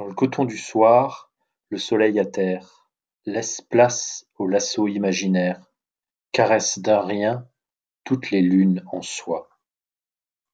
Dans le coton du soir, le soleil atterre, laisse place au lasso imaginaire, caresse d'un rien toutes les lunes en soi.